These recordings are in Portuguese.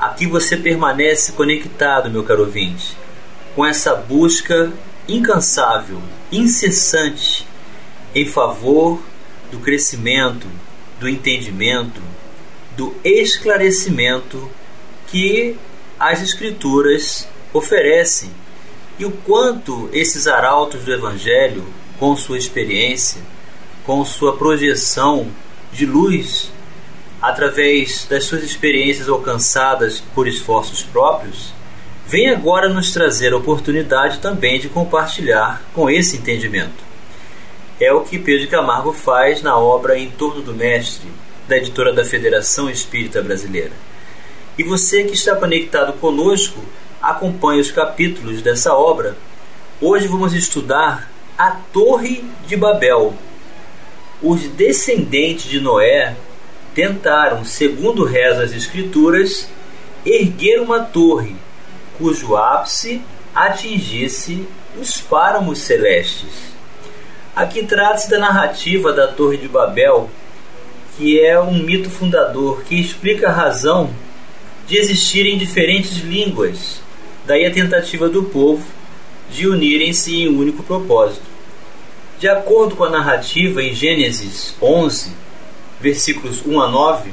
Aqui você permanece conectado, meu caro ouvinte, com essa busca incansável, incessante em favor do crescimento, do entendimento, do esclarecimento que as Escrituras oferecem. E o quanto esses arautos do Evangelho, com sua experiência, com sua projeção de luz através das suas experiências alcançadas por esforços próprios, vem agora nos trazer a oportunidade também de compartilhar com esse entendimento. É o que Pedro Camargo faz na obra Em Torno do Mestre, da editora da Federação Espírita Brasileira. E você que está conectado conosco, acompanhe os capítulos dessa obra. Hoje vamos estudar a Torre de Babel, os descendentes de Noé tentaram, segundo reza as Escrituras, erguer uma torre cujo ápice atingisse os páramos celestes. Aqui trata-se da narrativa da Torre de Babel, que é um mito fundador que explica a razão de existirem diferentes línguas, daí a tentativa do povo de unirem-se em um único propósito. De acordo com a narrativa em Gênesis 11, versículos 1 a 9,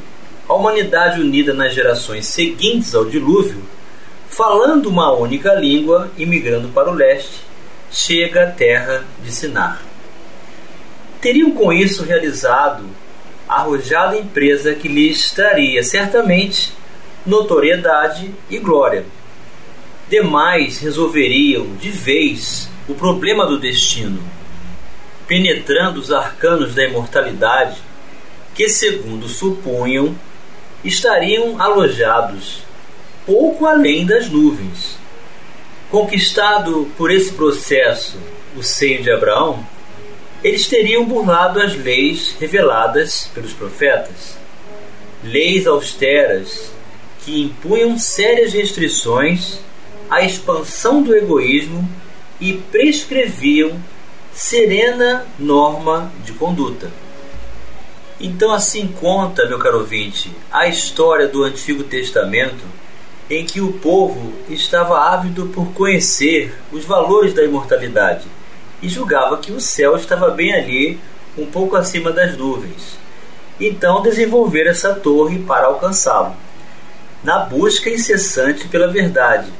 a humanidade unida nas gerações seguintes ao dilúvio, falando uma única língua e migrando para o leste, chega à terra de Sinar. Teriam com isso realizado a arrojada empresa que lhes traria certamente notoriedade e glória. Demais resolveriam de vez o problema do destino penetrando os arcanos da imortalidade, que, segundo supunham, estariam alojados pouco além das nuvens. Conquistado por esse processo o seio de Abraão, eles teriam burlado as leis reveladas pelos profetas, leis austeras que impunham sérias restrições à expansão do egoísmo e prescreviam serena norma de conduta. Então, assim conta, meu caro ouvinte, a história do Antigo Testamento em que o povo estava ávido por conhecer os valores da imortalidade e julgava que o céu estava bem ali, um pouco acima das nuvens. Então, desenvolver essa torre para alcançá-lo, na busca incessante pela verdade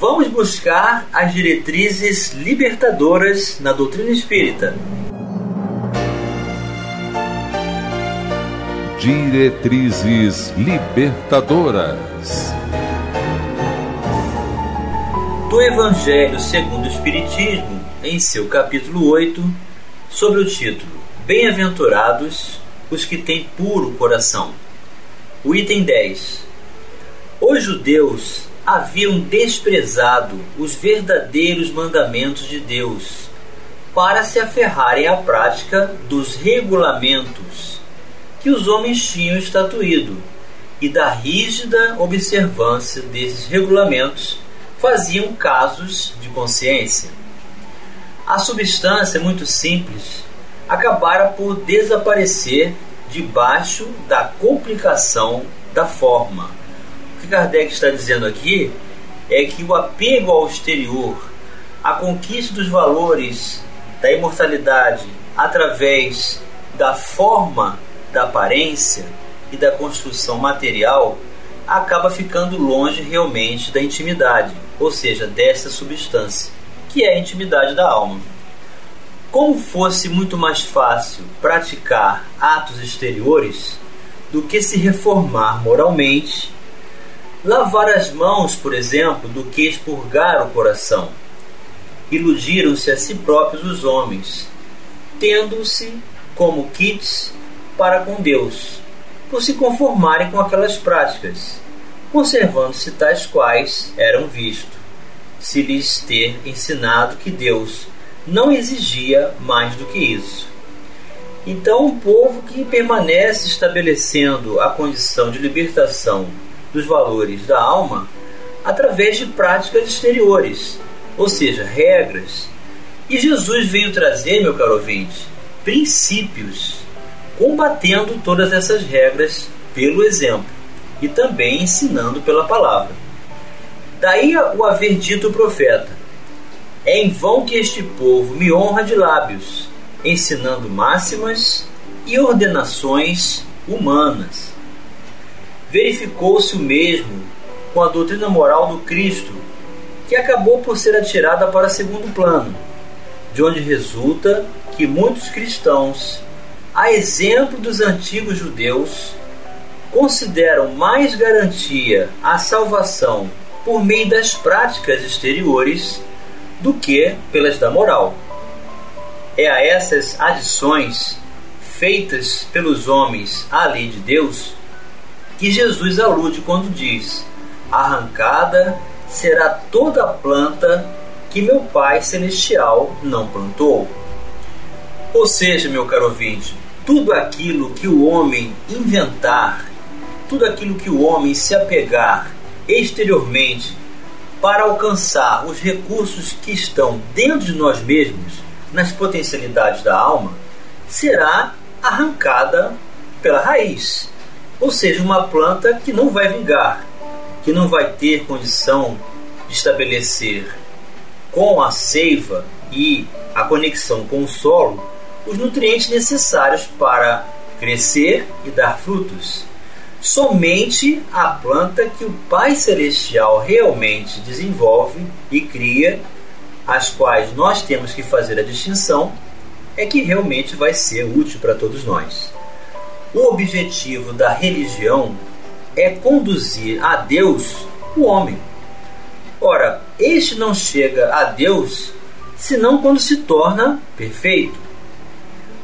vamos buscar as diretrizes libertadoras na doutrina espírita. Diretrizes libertadoras do Evangelho segundo o Espiritismo, em seu capítulo 8, sobre o título Bem-aventurados os que têm puro coração. O item 10. Os judeus haviam desprezado os verdadeiros mandamentos de Deus para se aferrarem à prática dos regulamentos que os homens tinham estatuído e da rígida observância desses regulamentos faziam casos de consciência. A substância, muito simples, acabara por desaparecer debaixo da complicação da forma que Kardec está dizendo aqui é que o apego ao exterior, a conquista dos valores da imortalidade através da forma da aparência e da construção material acaba ficando longe realmente da intimidade, ou seja, dessa substância, que é a intimidade da alma. Como fosse muito mais fácil praticar atos exteriores do que se reformar moralmente Lavar as mãos, por exemplo, do que expurgar o coração. Iludiram-se a si próprios os homens, tendo-se como kits para com Deus, por se conformarem com aquelas práticas, conservando-se tais quais eram vistos, se lhes ter ensinado que Deus não exigia mais do que isso. Então, um povo que permanece estabelecendo a condição de libertação dos valores da alma através de práticas exteriores, ou seja, regras. E Jesus veio trazer, meu caro ouvinte, princípios, combatendo todas essas regras pelo exemplo e também ensinando pela palavra. Daí o haver dito o profeta: É em vão que este povo me honra de lábios, ensinando máximas e ordenações humanas. Verificou-se o mesmo com a doutrina moral do Cristo, que acabou por ser atirada para segundo plano, de onde resulta que muitos cristãos, a exemplo dos antigos judeus, consideram mais garantia a salvação por meio das práticas exteriores do que pelas da moral. É a essas adições feitas pelos homens à lei de Deus que Jesus alude quando diz: Arrancada será toda a planta que meu Pai Celestial não plantou. Ou seja, meu caro ouvinte, tudo aquilo que o homem inventar, tudo aquilo que o homem se apegar exteriormente para alcançar os recursos que estão dentro de nós mesmos, nas potencialidades da alma, será arrancada pela raiz. Ou seja, uma planta que não vai vingar, que não vai ter condição de estabelecer com a seiva e a conexão com o solo os nutrientes necessários para crescer e dar frutos. Somente a planta que o Pai Celestial realmente desenvolve e cria, as quais nós temos que fazer a distinção, é que realmente vai ser útil para todos nós. O objetivo da religião é conduzir a Deus o homem. Ora, este não chega a Deus senão quando se torna perfeito.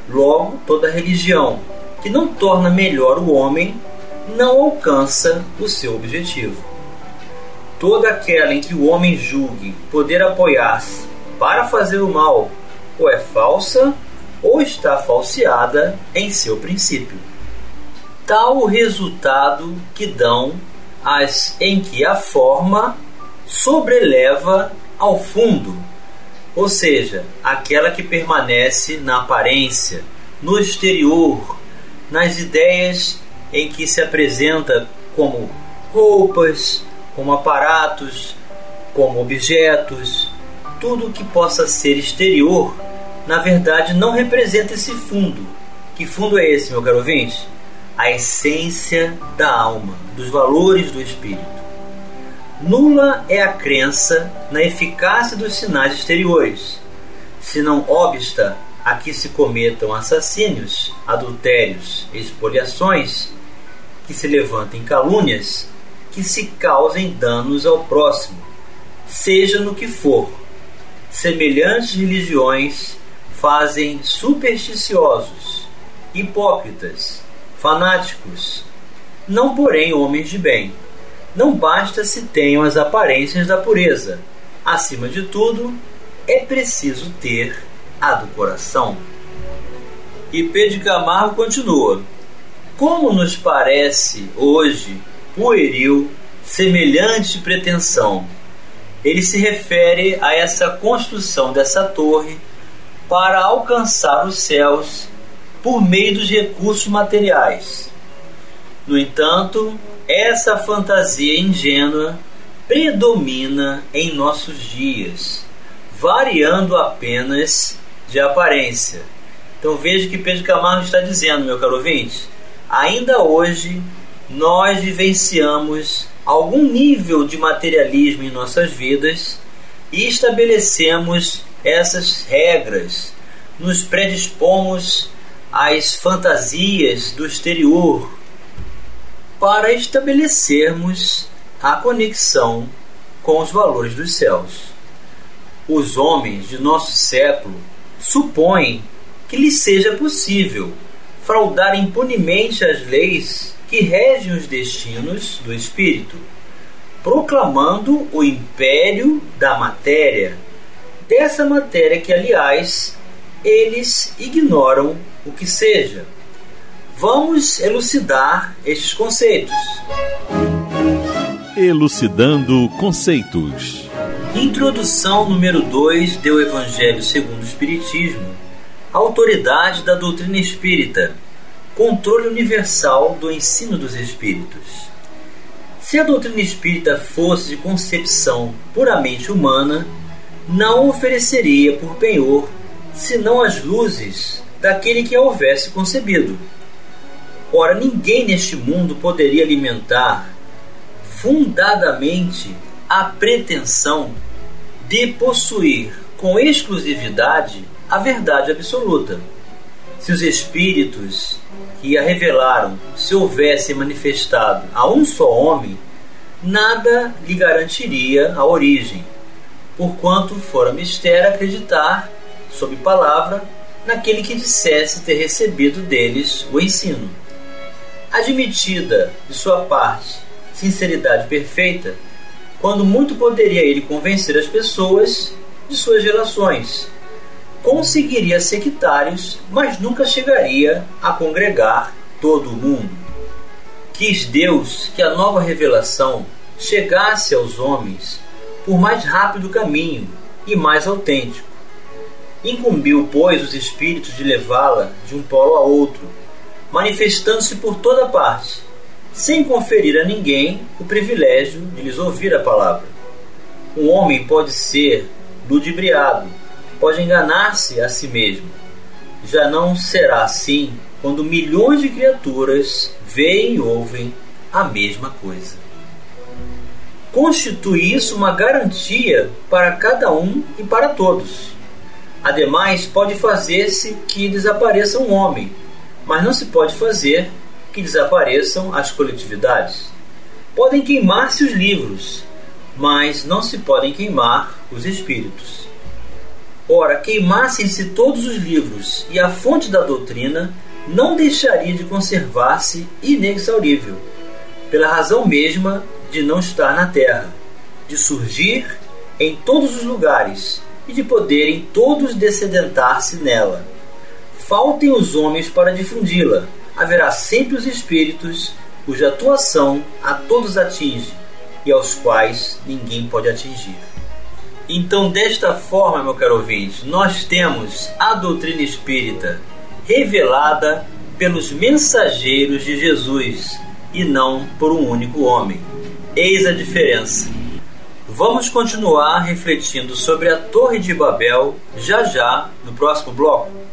Logo, toda religião que não torna melhor o homem não alcança o seu objetivo. Toda aquela em que o homem julgue poder apoiar-se para fazer o mal ou é falsa ou está falseada em seu princípio tal o resultado que dão as em que a forma sobreleva ao fundo, ou seja, aquela que permanece na aparência, no exterior, nas ideias em que se apresenta como roupas, como aparatos, como objetos, tudo que possa ser exterior, na verdade não representa esse fundo. Que fundo é esse, meu caro ouvinte? a essência da alma, dos valores do espírito. Nula é a crença na eficácia dos sinais exteriores, se não obsta a que se cometam assassínios, adultérios, expoliações, que se levantem calúnias, que se causem danos ao próximo, seja no que for. Semelhantes religiões fazem supersticiosos, hipócritas, fanáticos, não porém homens de bem. Não basta se tenham as aparências da pureza. Acima de tudo, é preciso ter a do coração. E Pedro Camargo continua: Como nos parece hoje pueril semelhante pretensão? Ele se refere a essa construção dessa torre para alcançar os céus por meio dos recursos materiais. No entanto, essa fantasia ingênua predomina em nossos dias, variando apenas de aparência. Então veja que Pedro Camargo está dizendo, meu caro ouvinte, ainda hoje nós vivenciamos algum nível de materialismo em nossas vidas e estabelecemos essas regras, nos predispomos as fantasias do exterior para estabelecermos a conexão com os valores dos céus. Os homens de nosso século supõem que lhes seja possível fraudar impunemente as leis que regem os destinos do espírito, proclamando o império da matéria, dessa matéria que, aliás, eles ignoram o que seja. Vamos elucidar estes conceitos. Elucidando conceitos. Introdução número 2 do Evangelho segundo o Espiritismo. Autoridade da doutrina espírita. Controle universal do ensino dos espíritos. Se a doutrina espírita fosse de concepção puramente humana, não ofereceria por penhor senão as luzes daquele que a houvesse concebido. Ora, ninguém neste mundo poderia alimentar fundadamente a pretensão de possuir com exclusividade a verdade absoluta. Se os espíritos que a revelaram se houvessem manifestado a um só homem, nada lhe garantiria a origem, porquanto fora mistério acreditar, sob palavra, naquele que dissesse ter recebido deles o ensino. Admitida, de sua parte, sinceridade perfeita, quando muito poderia ele convencer as pessoas de suas relações, conseguiria sectários, mas nunca chegaria a congregar todo o mundo. Quis Deus que a nova revelação chegasse aos homens por mais rápido caminho e mais autêntico. Incumbiu, pois, os espíritos de levá-la de um polo a outro, manifestando-se por toda parte, sem conferir a ninguém o privilégio de lhes ouvir a palavra. Um homem pode ser ludibriado, pode enganar-se a si mesmo. Já não será assim quando milhões de criaturas veem e ouvem a mesma coisa constitui isso uma garantia para cada um e para todos. Ademais, pode fazer-se que desapareça um homem, mas não se pode fazer que desapareçam as coletividades. Podem queimar-se os livros, mas não se podem queimar os espíritos. Ora, queimassem-se todos os livros e a fonte da doutrina não deixaria de conservar-se inexaurível, pela razão mesma de não estar na terra, de surgir em todos os lugares e de poderem todos descedentar-se nela. Faltem os homens para difundi-la, haverá sempre os espíritos cuja atuação a todos atinge e aos quais ninguém pode atingir. Então, desta forma, meu caro ouvinte, nós temos a doutrina espírita revelada pelos mensageiros de Jesus e não por um único homem. Eis a diferença. Vamos continuar refletindo sobre a Torre de Babel já já no próximo bloco.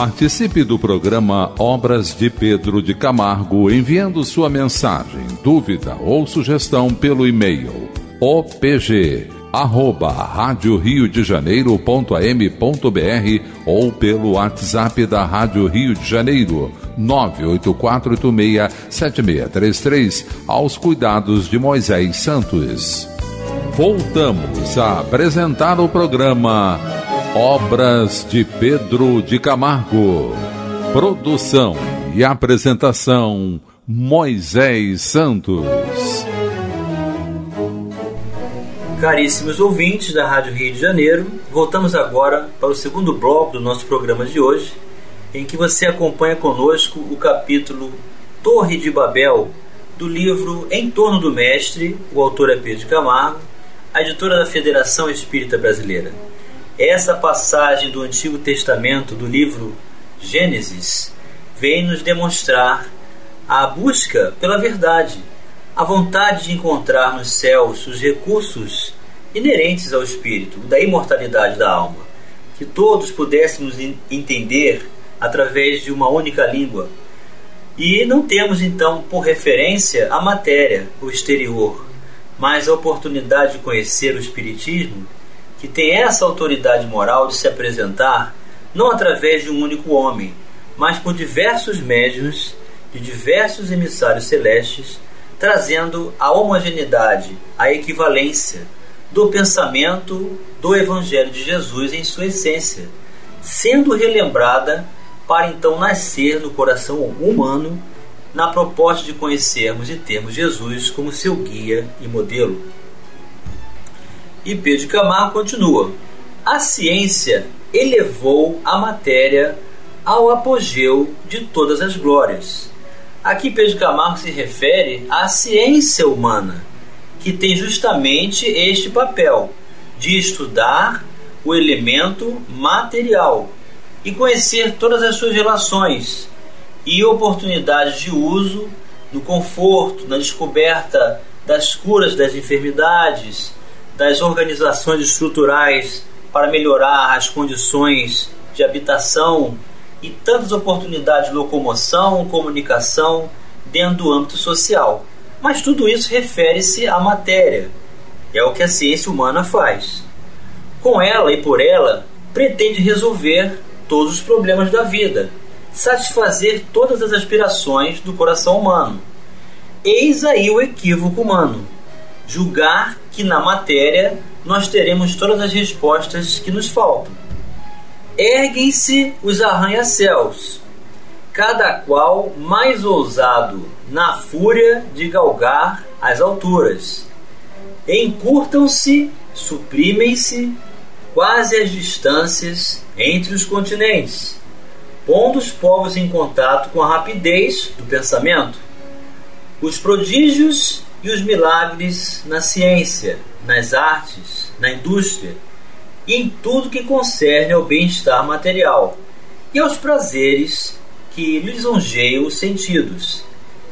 Participe do programa Obras de Pedro de Camargo enviando sua mensagem, dúvida ou sugestão pelo e-mail opg arroba rádio Rio de Janeiro.am.br ou pelo WhatsApp da Rádio Rio de Janeiro 984867633 aos cuidados de Moisés Santos. Voltamos a apresentar o programa Obras de Pedro de Camargo. Produção e apresentação Moisés Santos. Caríssimos ouvintes da Rádio Rio de Janeiro, voltamos agora para o segundo bloco do nosso programa de hoje, em que você acompanha conosco o capítulo Torre de Babel do livro Em Torno do Mestre, o autor é Pedro Camargo, a editora da Federação Espírita Brasileira. Essa passagem do Antigo Testamento do livro Gênesis vem nos demonstrar a busca pela verdade a vontade de encontrar nos céus os recursos inerentes ao espírito, da imortalidade da alma, que todos pudéssemos entender através de uma única língua. E não temos então por referência a matéria, o exterior, mas a oportunidade de conhecer o Espiritismo, que tem essa autoridade moral de se apresentar não através de um único homem, mas por diversos médios de diversos emissários celestes trazendo a homogeneidade, a equivalência do pensamento do Evangelho de Jesus em sua essência, sendo relembrada para então nascer no coração humano na proposta de conhecermos e termos Jesus como seu guia e modelo. E Pedro Camargo continua: a ciência elevou a matéria ao apogeu de todas as glórias. Aqui Pedro Camargo se refere à ciência humana, que tem justamente este papel de estudar o elemento material e conhecer todas as suas relações e oportunidades de uso no conforto, na descoberta das curas das enfermidades, das organizações estruturais para melhorar as condições de habitação e tantas oportunidades de locomoção, comunicação dentro do âmbito social. Mas tudo isso refere-se à matéria, é o que a ciência humana faz. Com ela e por ela, pretende resolver todos os problemas da vida, satisfazer todas as aspirações do coração humano. Eis aí o equívoco humano: julgar que na matéria nós teremos todas as respostas que nos faltam. Erguem-se os arranha-céus, cada qual mais ousado na fúria de galgar as alturas. Encurtam-se, suprimem-se quase as distâncias entre os continentes, pondo os povos em contato com a rapidez do pensamento. Os prodígios e os milagres na ciência, nas artes, na indústria e em tudo que concerne ao bem-estar material e aos prazeres que lisonjeiam os sentidos,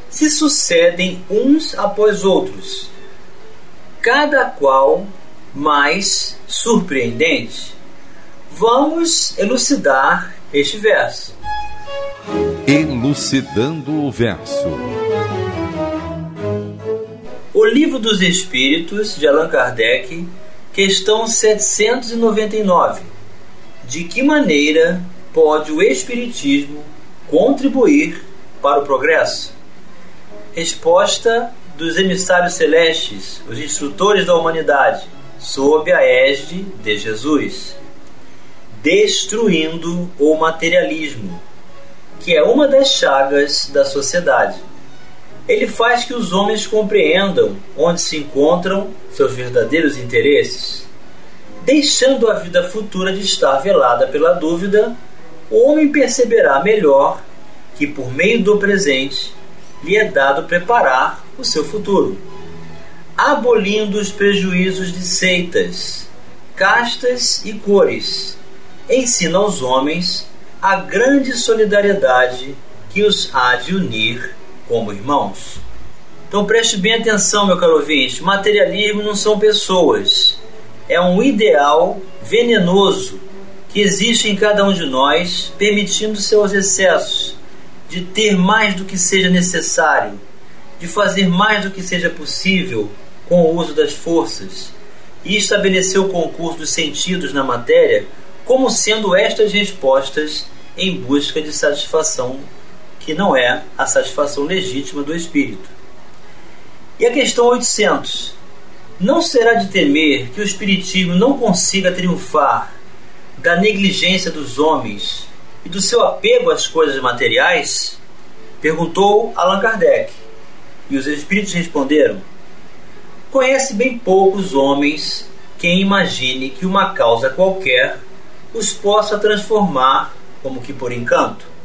se sucedem uns após outros, cada qual mais surpreendente. Vamos elucidar este verso. Elucidando o verso. O Livro dos Espíritos de Allan Kardec, questão 799. De que maneira pode o Espiritismo contribuir para o progresso? Resposta dos emissários celestes, os instrutores da humanidade, sob a égide de Jesus, destruindo o materialismo, que é uma das chagas da sociedade. Ele faz que os homens compreendam onde se encontram seus verdadeiros interesses. Deixando a vida futura de estar velada pela dúvida, o homem perceberá melhor que, por meio do presente, lhe é dado preparar o seu futuro abolindo os prejuízos de seitas, castas e cores, ensina aos homens a grande solidariedade que os há de unir como irmãos. Então preste bem atenção, meu caro ouvinte: materialismo não são pessoas, é um ideal venenoso que existe em cada um de nós, permitindo seus excessos, de ter mais do que seja necessário, de fazer mais do que seja possível com o uso das forças e estabeleceu o concurso dos sentidos na matéria como sendo estas respostas em busca de satisfação que não é a satisfação legítima do espírito. E a questão 800. Não será de temer que o espiritismo não consiga triunfar da negligência dos homens e do seu apego às coisas materiais? Perguntou Allan Kardec. E os espíritos responderam: Conhece bem poucos homens quem imagine que uma causa qualquer os possa transformar como que por encanto.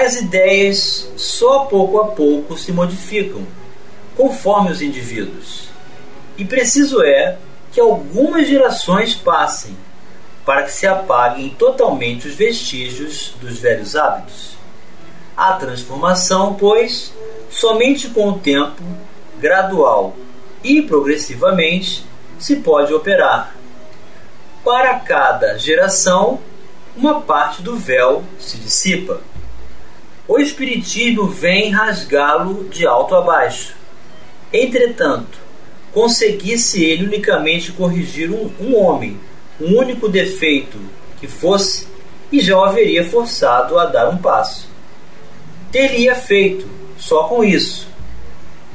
As ideias só pouco a pouco se modificam, conforme os indivíduos. E preciso é que algumas gerações passem para que se apaguem totalmente os vestígios dos velhos hábitos. A transformação, pois, somente com o tempo gradual e progressivamente se pode operar. Para cada geração, uma parte do véu se dissipa. O Espiritismo vem rasgá-lo de alto a baixo. Entretanto, conseguisse ele unicamente corrigir um, um homem, um único defeito que fosse, e já o haveria forçado a dar um passo. Teria feito, só com isso,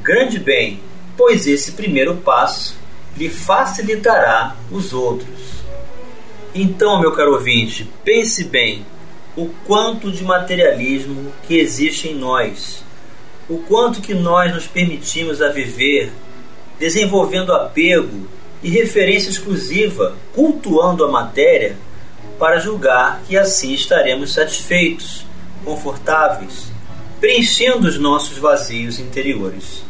grande bem pois esse primeiro passo lhe facilitará os outros. Então, meu caro ouvinte, pense bem: o quanto de materialismo que existe em nós, o quanto que nós nos permitimos a viver desenvolvendo apego e referência exclusiva, cultuando a matéria, para julgar que assim estaremos satisfeitos, confortáveis, preenchendo os nossos vazios interiores.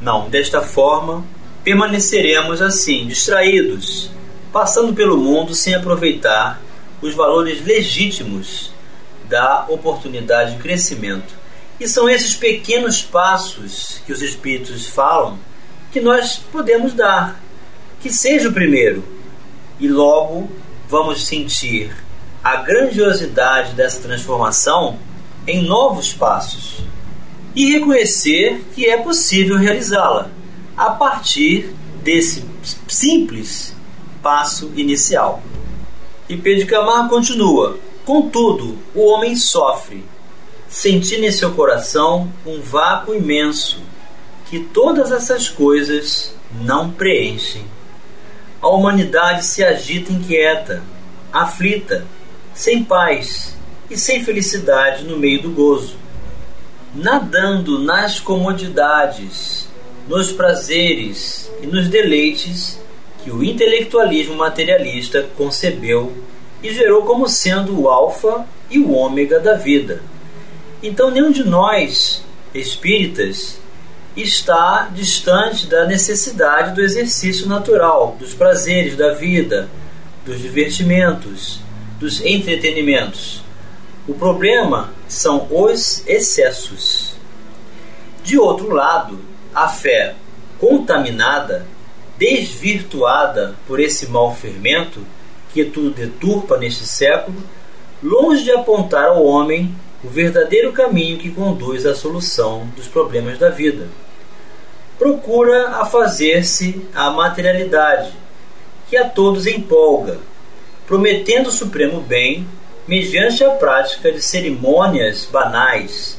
Não, desta forma, permaneceremos assim, distraídos, passando pelo mundo sem aproveitar os valores legítimos da oportunidade de crescimento. E são esses pequenos passos que os Espíritos falam que nós podemos dar. Que seja o primeiro. E logo vamos sentir a grandiosidade dessa transformação em novos passos. E reconhecer que é possível realizá-la a partir desse simples passo inicial. E Pedro Camargo continua: Contudo, o homem sofre, sentindo em seu coração um vácuo imenso que todas essas coisas não preenchem. A humanidade se agita inquieta, aflita, sem paz e sem felicidade no meio do gozo, nadando nas comodidades, nos prazeres e nos deleites que o intelectualismo materialista concebeu e gerou como sendo o alfa e o ômega da vida. Então, nenhum de nós, espíritas, está distante da necessidade do exercício natural, dos prazeres da vida, dos divertimentos, dos entretenimentos. O problema são os excessos. De outro lado, a fé contaminada, desvirtuada por esse mau fermento que tudo deturpa neste século, longe de apontar ao homem o verdadeiro caminho que conduz à solução dos problemas da vida. Procura a fazer-se a materialidade, que a todos empolga, prometendo o supremo bem mediante a prática de cerimônias banais,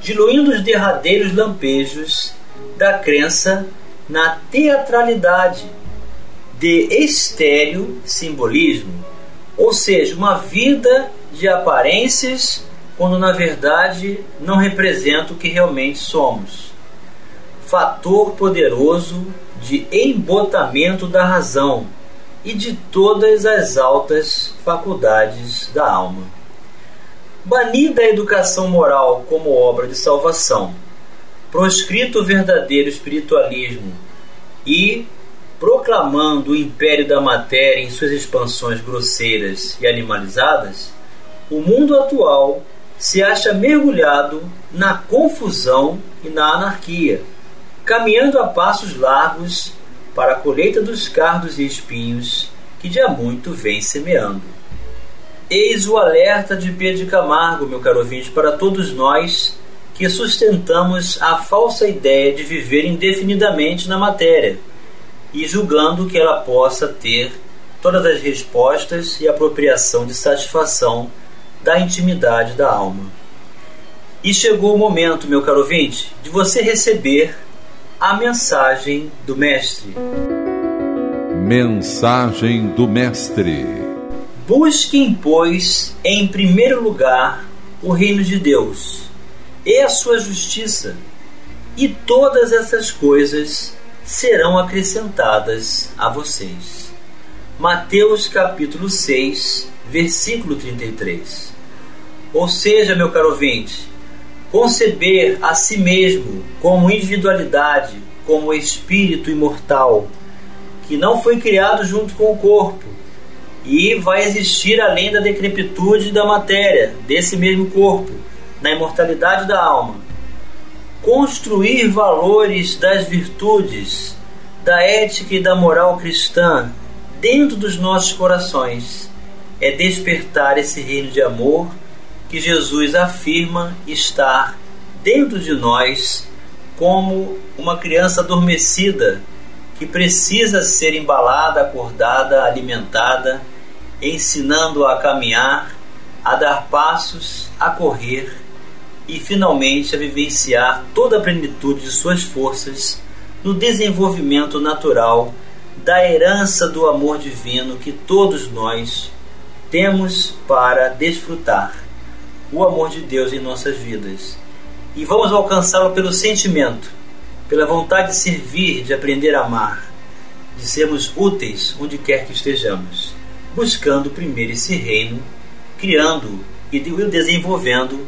diluindo os derradeiros lampejos da crença na teatralidade de estéreo simbolismo, ou seja, uma vida de aparências quando na verdade não representa o que realmente somos fator poderoso de embotamento da razão e de todas as altas faculdades da alma. Banida a educação moral como obra de salvação, proscrito o verdadeiro espiritualismo e proclamando o império da matéria em suas expansões grosseiras e animalizadas, o mundo atual se acha mergulhado na confusão e na anarquia caminhando a passos largos para a colheita dos cardos e espinhos que há muito vem semeando. Eis o alerta de Pedro de Camargo, meu caro ouvinte, para todos nós que sustentamos a falsa ideia de viver indefinidamente na matéria e julgando que ela possa ter todas as respostas e apropriação de satisfação da intimidade da alma. E chegou o momento, meu caro ouvinte, de você receber a mensagem do Mestre. Mensagem do Mestre: Busquem, pois, em primeiro lugar o reino de Deus e a sua justiça, e todas essas coisas serão acrescentadas a vocês. Mateus capítulo 6, versículo 33. Ou seja, meu caro ouvinte, conceber a si mesmo como individualidade, como espírito imortal, que não foi criado junto com o corpo e vai existir além da decrepitude da matéria desse mesmo corpo, na imortalidade da alma. Construir valores das virtudes, da ética e da moral cristã dentro dos nossos corações. É despertar esse reino de amor que Jesus afirma estar dentro de nós como uma criança adormecida que precisa ser embalada, acordada, alimentada, ensinando a caminhar, a dar passos, a correr e finalmente a vivenciar toda a plenitude de suas forças no desenvolvimento natural da herança do amor divino que todos nós temos para desfrutar o amor de Deus em nossas vidas. E vamos alcançá-lo pelo sentimento, pela vontade de servir, de aprender a amar, de sermos úteis onde quer que estejamos, buscando primeiro esse reino, criando e desenvolvendo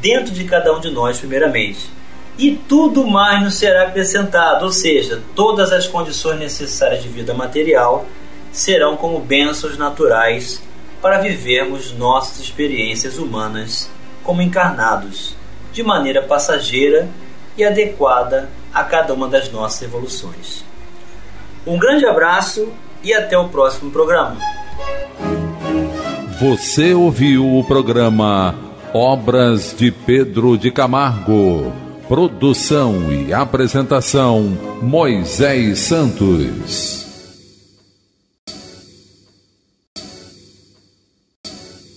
dentro de cada um de nós, primeiramente. E tudo mais nos será acrescentado, ou seja, todas as condições necessárias de vida material serão como bênçãos naturais para vivermos nossas experiências humanas como encarnados, de maneira passageira e adequada a cada uma das nossas evoluções. Um grande abraço e até o próximo programa. Você ouviu o programa Obras de Pedro de Camargo. Produção e apresentação Moisés Santos.